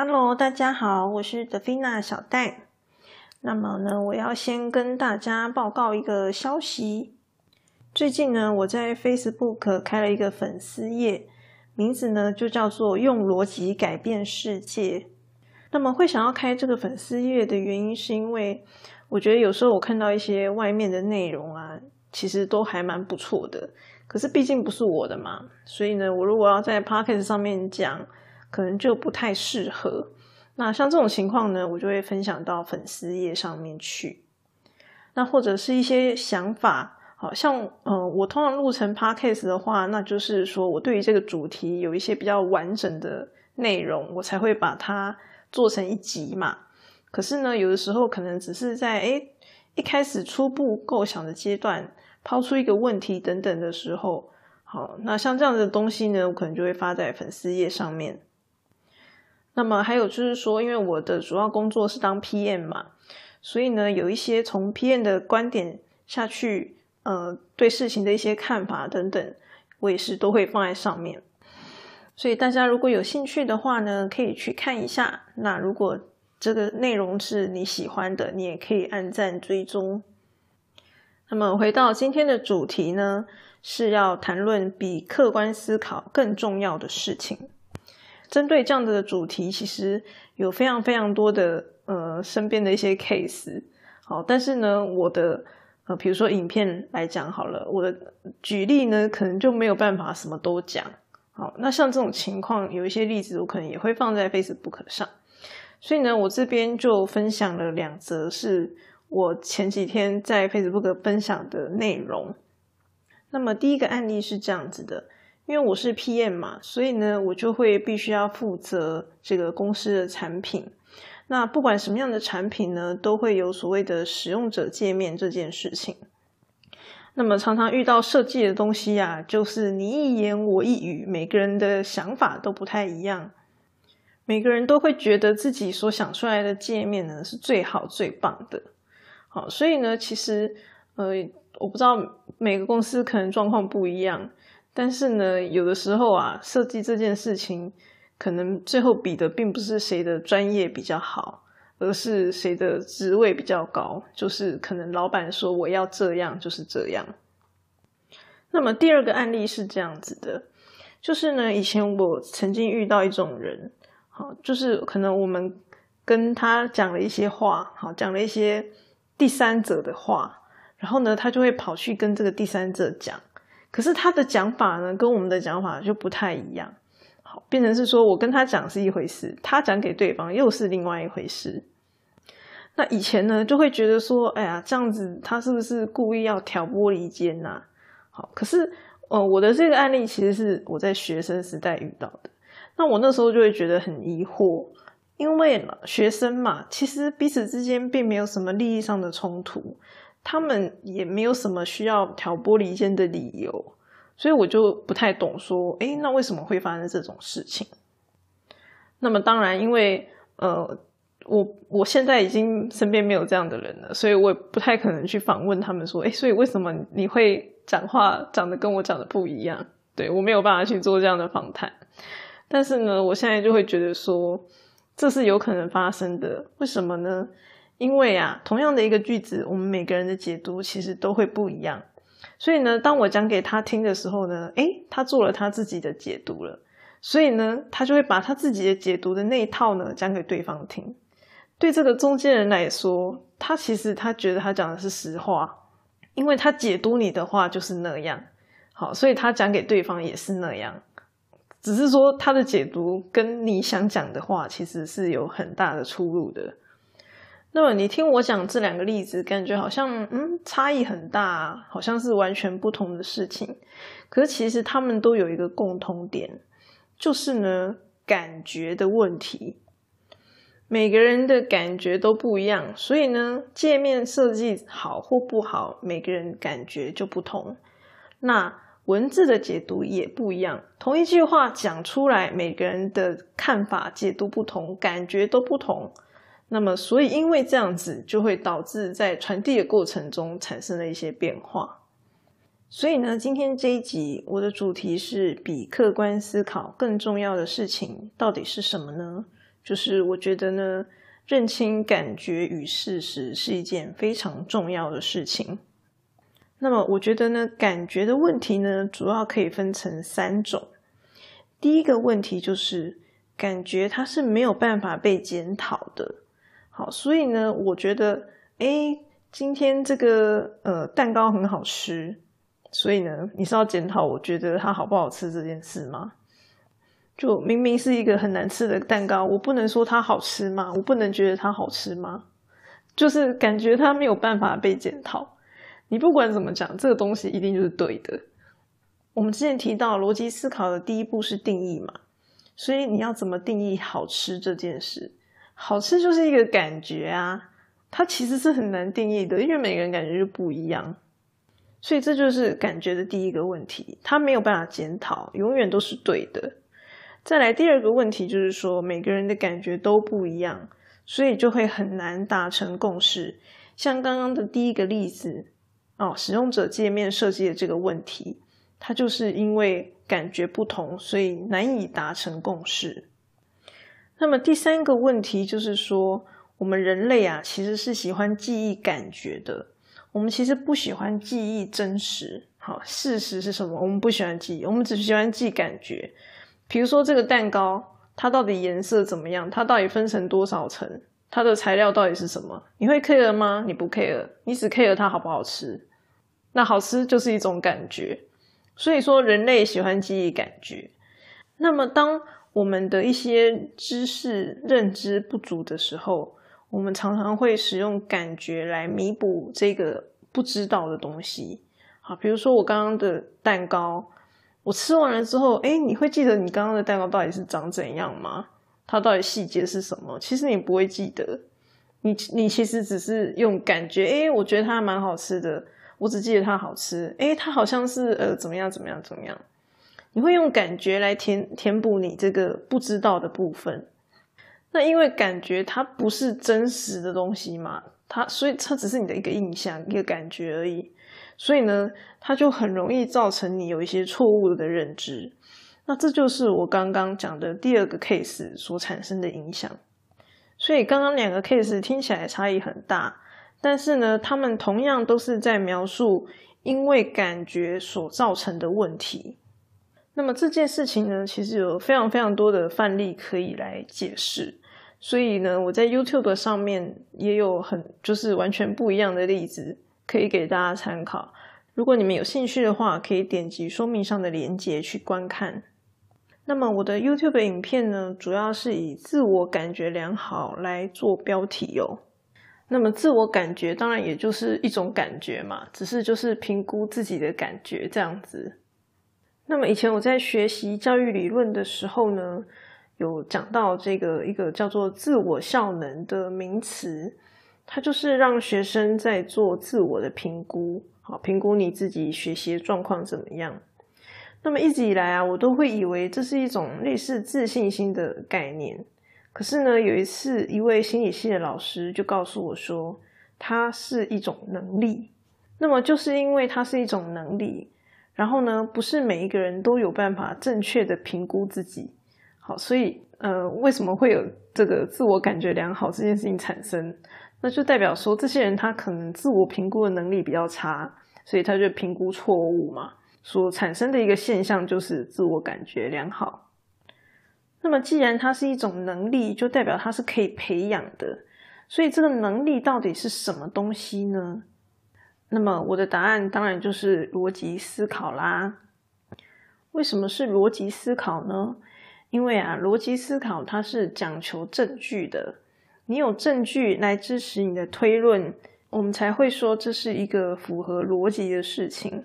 Hello，大家好，我是德菲娜小戴。那么呢，我要先跟大家报告一个消息。最近呢，我在 Facebook 开了一个粉丝页，名字呢就叫做“用逻辑改变世界”。那么会想要开这个粉丝页的原因，是因为我觉得有时候我看到一些外面的内容啊，其实都还蛮不错的。可是毕竟不是我的嘛，所以呢，我如果要在 Podcast 上面讲。可能就不太适合。那像这种情况呢，我就会分享到粉丝页上面去。那或者是一些想法，好像呃，我通常录成 podcast 的话，那就是说我对于这个主题有一些比较完整的内容，我才会把它做成一集嘛。可是呢，有的时候可能只是在诶一开始初步构想的阶段，抛出一个问题等等的时候，好，那像这样的东西呢，我可能就会发在粉丝页上面。那么还有就是说，因为我的主要工作是当 PM 嘛，所以呢，有一些从 PM 的观点下去，呃，对事情的一些看法等等，我也是都会放在上面。所以大家如果有兴趣的话呢，可以去看一下。那如果这个内容是你喜欢的，你也可以按赞追踪。那么回到今天的主题呢，是要谈论比客观思考更重要的事情。针对这样子的主题，其实有非常非常多的呃身边的一些 case，好，但是呢，我的呃比如说影片来讲好了，我的举例呢可能就没有办法什么都讲，好，那像这种情况有一些例子，我可能也会放在 Facebook 上，所以呢，我这边就分享了两则是我前几天在 Facebook 分享的内容。那么第一个案例是这样子的。因为我是 PM 嘛，所以呢，我就会必须要负责这个公司的产品。那不管什么样的产品呢，都会有所谓的使用者界面这件事情。那么常常遇到设计的东西啊，就是你一言我一语，每个人的想法都不太一样。每个人都会觉得自己所想出来的界面呢是最好最棒的。好，所以呢，其实呃，我不知道每个公司可能状况不一样。但是呢，有的时候啊，设计这件事情，可能最后比的并不是谁的专业比较好，而是谁的职位比较高。就是可能老板说我要这样，就是这样。那么第二个案例是这样子的，就是呢，以前我曾经遇到一种人，好，就是可能我们跟他讲了一些话，好，讲了一些第三者的话，然后呢，他就会跑去跟这个第三者讲。可是他的讲法呢，跟我们的讲法就不太一样，好，变成是说我跟他讲是一回事，他讲给对方又是另外一回事。那以前呢，就会觉得说，哎呀，这样子他是不是故意要挑拨离间呐？好，可是，呃，我的这个案例其实是我在学生时代遇到的，那我那时候就会觉得很疑惑，因为学生嘛，其实彼此之间并没有什么利益上的冲突。他们也没有什么需要挑拨离间的理由，所以我就不太懂说，哎，那为什么会发生这种事情？那么当然，因为呃，我我现在已经身边没有这样的人了，所以我也不太可能去访问他们说，哎，所以为什么你会讲话讲的跟我讲的不一样？对我没有办法去做这样的访谈。但是呢，我现在就会觉得说，这是有可能发生的。为什么呢？因为啊，同样的一个句子，我们每个人的解读其实都会不一样。所以呢，当我讲给他听的时候呢，诶，他做了他自己的解读了。所以呢，他就会把他自己的解读的那一套呢讲给对方听。对这个中间人来说，他其实他觉得他讲的是实话，因为他解读你的话就是那样。好，所以他讲给对方也是那样，只是说他的解读跟你想讲的话其实是有很大的出入的。那么你听我讲这两个例子，感觉好像嗯差异很大，好像是完全不同的事情。可是其实他们都有一个共通点，就是呢感觉的问题。每个人的感觉都不一样，所以呢界面设计好或不好，每个人感觉就不同。那文字的解读也不一样，同一句话讲出来，每个人的看法解读不同，感觉都不同。那么，所以因为这样子，就会导致在传递的过程中产生了一些变化。所以呢，今天这一集我的主题是比客观思考更重要的事情到底是什么呢？就是我觉得呢，认清感觉与事实是一件非常重要的事情。那么，我觉得呢，感觉的问题呢，主要可以分成三种。第一个问题就是感觉它是没有办法被检讨的。好，所以呢，我觉得，哎，今天这个呃蛋糕很好吃，所以呢，你是要检讨我觉得它好不好吃这件事吗？就明明是一个很难吃的蛋糕，我不能说它好吃吗？我不能觉得它好吃吗？就是感觉它没有办法被检讨。你不管怎么讲，这个东西一定就是对的。我们之前提到逻辑思考的第一步是定义嘛，所以你要怎么定义好吃这件事？好吃就是一个感觉啊，它其实是很难定义的，因为每个人感觉就不一样。所以这就是感觉的第一个问题，它没有办法检讨，永远都是对的。再来第二个问题就是说，每个人的感觉都不一样，所以就会很难达成共识。像刚刚的第一个例子。哦，使用者界面设计的这个问题，它就是因为感觉不同，所以难以达成共识。那么第三个问题就是说，我们人类啊，其实是喜欢记忆感觉的，我们其实不喜欢记忆真实。好，事实是什么？我们不喜欢记忆，我们只喜欢记感觉。比如说这个蛋糕，它到底颜色怎么样？它到底分成多少层？它的材料到底是什么？你会 care 吗？你不 care，你只 care 它好不好吃。那好吃就是一种感觉，所以说人类喜欢记忆感觉。那么，当我们的一些知识认知不足的时候，我们常常会使用感觉来弥补这个不知道的东西。好，比如说我刚刚的蛋糕，我吃完了之后，哎，你会记得你刚刚的蛋糕到底是长怎样吗？它到底细节是什么？其实你不会记得，你你其实只是用感觉，哎，我觉得它蛮好吃的。我只记得它好吃，诶，它好像是呃怎么样怎么样怎么样？你会用感觉来填填补你这个不知道的部分。那因为感觉它不是真实的东西嘛，它所以它只是你的一个印象、一个感觉而已。所以呢，它就很容易造成你有一些错误的认知。那这就是我刚刚讲的第二个 case 所产生的影响。所以刚刚两个 case 听起来差异很大。但是呢，他们同样都是在描述因为感觉所造成的问题。那么这件事情呢，其实有非常非常多的范例可以来解释。所以呢，我在 YouTube 上面也有很就是完全不一样的例子可以给大家参考。如果你们有兴趣的话，可以点击说明上的链接去观看。那么我的 YouTube 影片呢，主要是以自我感觉良好来做标题哦。那么自我感觉当然也就是一种感觉嘛，只是就是评估自己的感觉这样子。那么以前我在学习教育理论的时候呢，有讲到这个一个叫做自我效能的名词，它就是让学生在做自我的评估，好评估你自己学习状况怎么样。那么一直以来啊，我都会以为这是一种类似自信心的概念。可是呢，有一次，一位心理系的老师就告诉我说，它是一种能力。那么，就是因为它是一种能力，然后呢，不是每一个人都有办法正确的评估自己。好，所以，呃，为什么会有这个自我感觉良好这件事情产生？那就代表说，这些人他可能自我评估的能力比较差，所以他就评估错误嘛，所产生的一个现象就是自我感觉良好。那么，既然它是一种能力，就代表它是可以培养的。所以，这个能力到底是什么东西呢？那么，我的答案当然就是逻辑思考啦。为什么是逻辑思考呢？因为啊，逻辑思考它是讲求证据的。你有证据来支持你的推论，我们才会说这是一个符合逻辑的事情。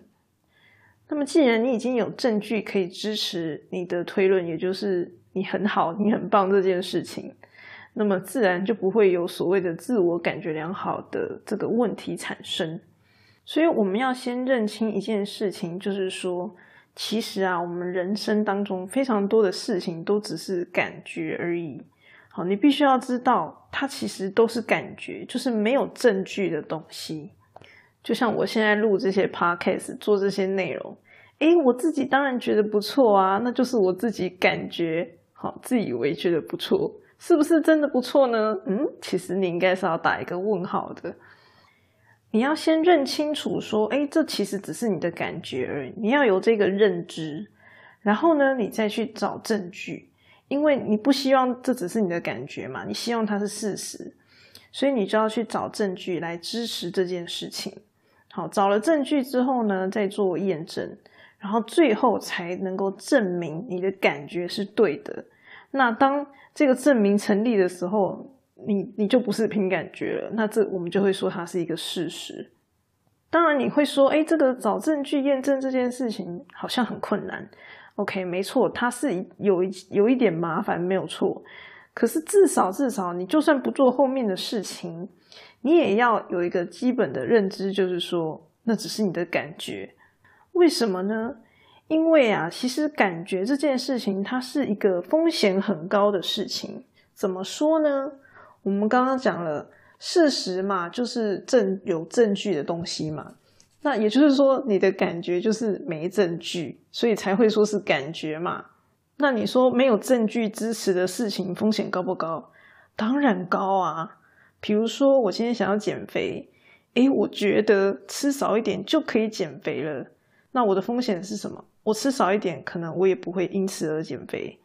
那么，既然你已经有证据可以支持你的推论，也就是你很好，你很棒这件事情，那么自然就不会有所谓的自我感觉良好的这个问题产生。所以我们要先认清一件事情，就是说，其实啊，我们人生当中非常多的事情都只是感觉而已。好，你必须要知道，它其实都是感觉，就是没有证据的东西。就像我现在录这些 podcast，做这些内容，诶，我自己当然觉得不错啊，那就是我自己感觉。好，自以为觉得不错，是不是真的不错呢？嗯，其实你应该是要打一个问号的。你要先认清楚，说，哎，这其实只是你的感觉而已。你要有这个认知，然后呢，你再去找证据，因为你不希望这只是你的感觉嘛，你希望它是事实，所以你就要去找证据来支持这件事情。好，找了证据之后呢，再做验证，然后最后才能够证明你的感觉是对的。那当这个证明成立的时候，你你就不是凭感觉了。那这我们就会说它是一个事实。当然你会说，哎，这个找证据验证这件事情好像很困难。OK，没错，它是有一有一点麻烦，没有错。可是至少至少，你就算不做后面的事情。你也要有一个基本的认知，就是说，那只是你的感觉。为什么呢？因为啊，其实感觉这件事情，它是一个风险很高的事情。怎么说呢？我们刚刚讲了，事实嘛，就是证有证据的东西嘛。那也就是说，你的感觉就是没证据，所以才会说是感觉嘛。那你说没有证据支持的事情，风险高不高？当然高啊。比如说，我今天想要减肥，诶，我觉得吃少一点就可以减肥了。那我的风险是什么？我吃少一点，可能我也不会因此而减肥。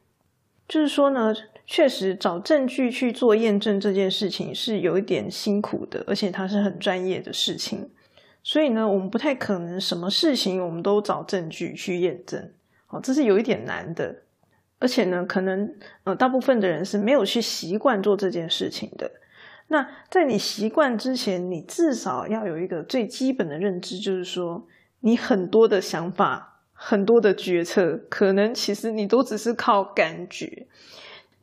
就是说呢，确实找证据去做验证这件事情是有一点辛苦的，而且它是很专业的事情。所以呢，我们不太可能什么事情我们都找证据去验证。哦，这是有一点难的。而且呢，可能呃，大部分的人是没有去习惯做这件事情的。那在你习惯之前，你至少要有一个最基本的认知，就是说，你很多的想法、很多的决策，可能其实你都只是靠感觉。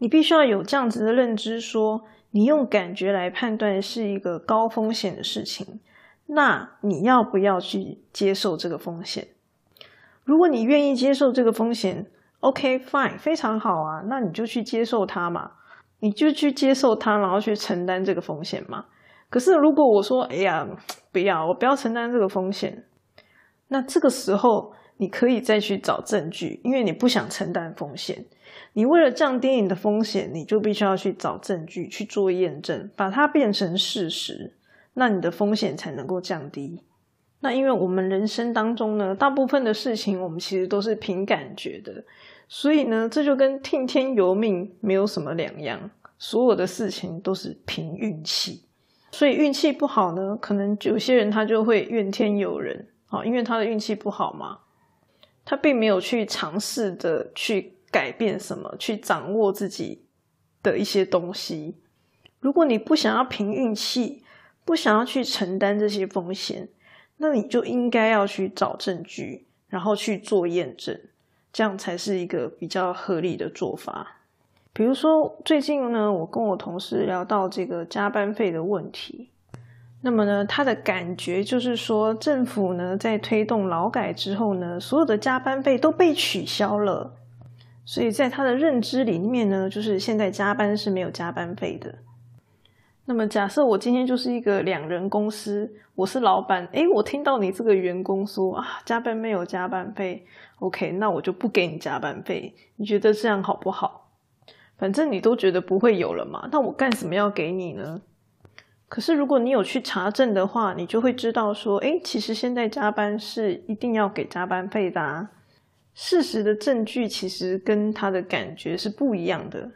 你必须要有这样子的认知，说你用感觉来判断是一个高风险的事情，那你要不要去接受这个风险？如果你愿意接受这个风险，OK，fine，非常好啊，那你就去接受它嘛。你就去接受它，然后去承担这个风险嘛。可是如果我说，哎呀，不要，我不要承担这个风险，那这个时候你可以再去找证据，因为你不想承担风险。你为了降低你的风险，你就必须要去找证据去做验证，把它变成事实，那你的风险才能够降低。那因为我们人生当中呢，大部分的事情我们其实都是凭感觉的。所以呢，这就跟听天由命没有什么两样。所有的事情都是凭运气，所以运气不好呢，可能有些人他就会怨天尤人啊，因为他的运气不好嘛，他并没有去尝试的去改变什么，去掌握自己的一些东西。如果你不想要凭运气，不想要去承担这些风险，那你就应该要去找证据，然后去做验证。这样才是一个比较合理的做法。比如说，最近呢，我跟我同事聊到这个加班费的问题。那么呢，他的感觉就是说，政府呢在推动劳改之后呢，所有的加班费都被取消了。所以在他的认知里面呢，就是现在加班是没有加班费的。那么假设我今天就是一个两人公司，我是老板，诶，我听到你这个员工说啊，加班没有加班费，OK，那我就不给你加班费，你觉得这样好不好？反正你都觉得不会有了嘛，那我干什么要给你呢？可是如果你有去查证的话，你就会知道说，诶，其实现在加班是一定要给加班费的，啊，事实的证据其实跟他的感觉是不一样的。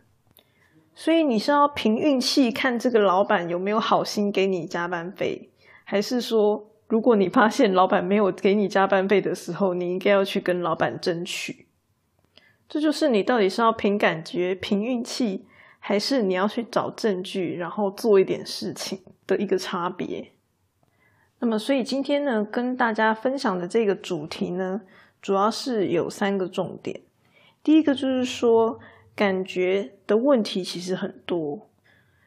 所以你是要凭运气看这个老板有没有好心给你加班费，还是说，如果你发现老板没有给你加班费的时候，你应该要去跟老板争取？这就是你到底是要凭感觉、凭运气，还是你要去找证据，然后做一点事情的一个差别。那么，所以今天呢，跟大家分享的这个主题呢，主要是有三个重点。第一个就是说。感觉的问题其实很多，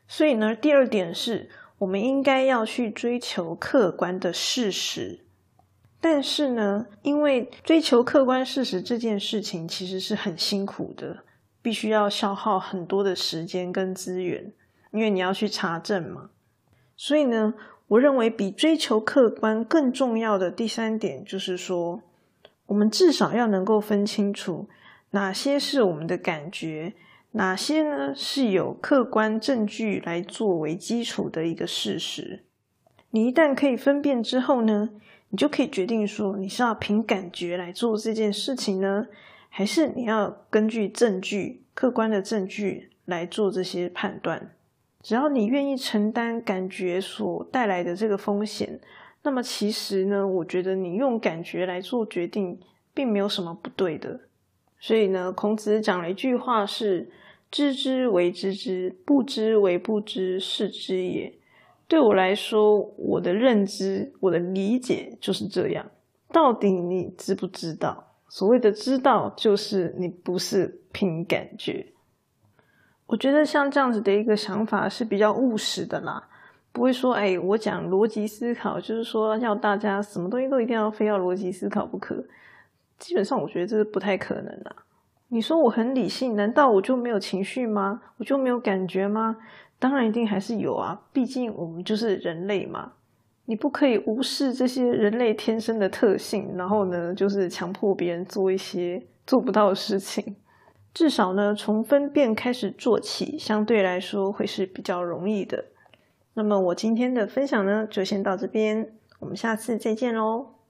所以呢，第二点是我们应该要去追求客观的事实。但是呢，因为追求客观事实这件事情其实是很辛苦的，必须要消耗很多的时间跟资源，因为你要去查证嘛。所以呢，我认为比追求客观更重要的第三点就是说，我们至少要能够分清楚。哪些是我们的感觉？哪些呢是有客观证据来作为基础的一个事实？你一旦可以分辨之后呢，你就可以决定说你是要凭感觉来做这件事情呢，还是你要根据证据、客观的证据来做这些判断。只要你愿意承担感觉所带来的这个风险，那么其实呢，我觉得你用感觉来做决定，并没有什么不对的。所以呢，孔子讲了一句话是：“知之为知之，不知为不知，是知也。”对我来说，我的认知、我的理解就是这样。到底你知不知道？所谓的知道，就是你不是凭感觉。我觉得像这样子的一个想法是比较务实的啦，不会说，哎，我讲逻辑思考，就是说要大家什么东西都一定要非要逻辑思考不可。基本上，我觉得这是不太可能的。你说我很理性，难道我就没有情绪吗？我就没有感觉吗？当然一定还是有啊，毕竟我们就是人类嘛。你不可以无视这些人类天生的特性，然后呢，就是强迫别人做一些做不到的事情。至少呢，从分辨开始做起，相对来说会是比较容易的。那么我今天的分享呢，就先到这边，我们下次再见喽。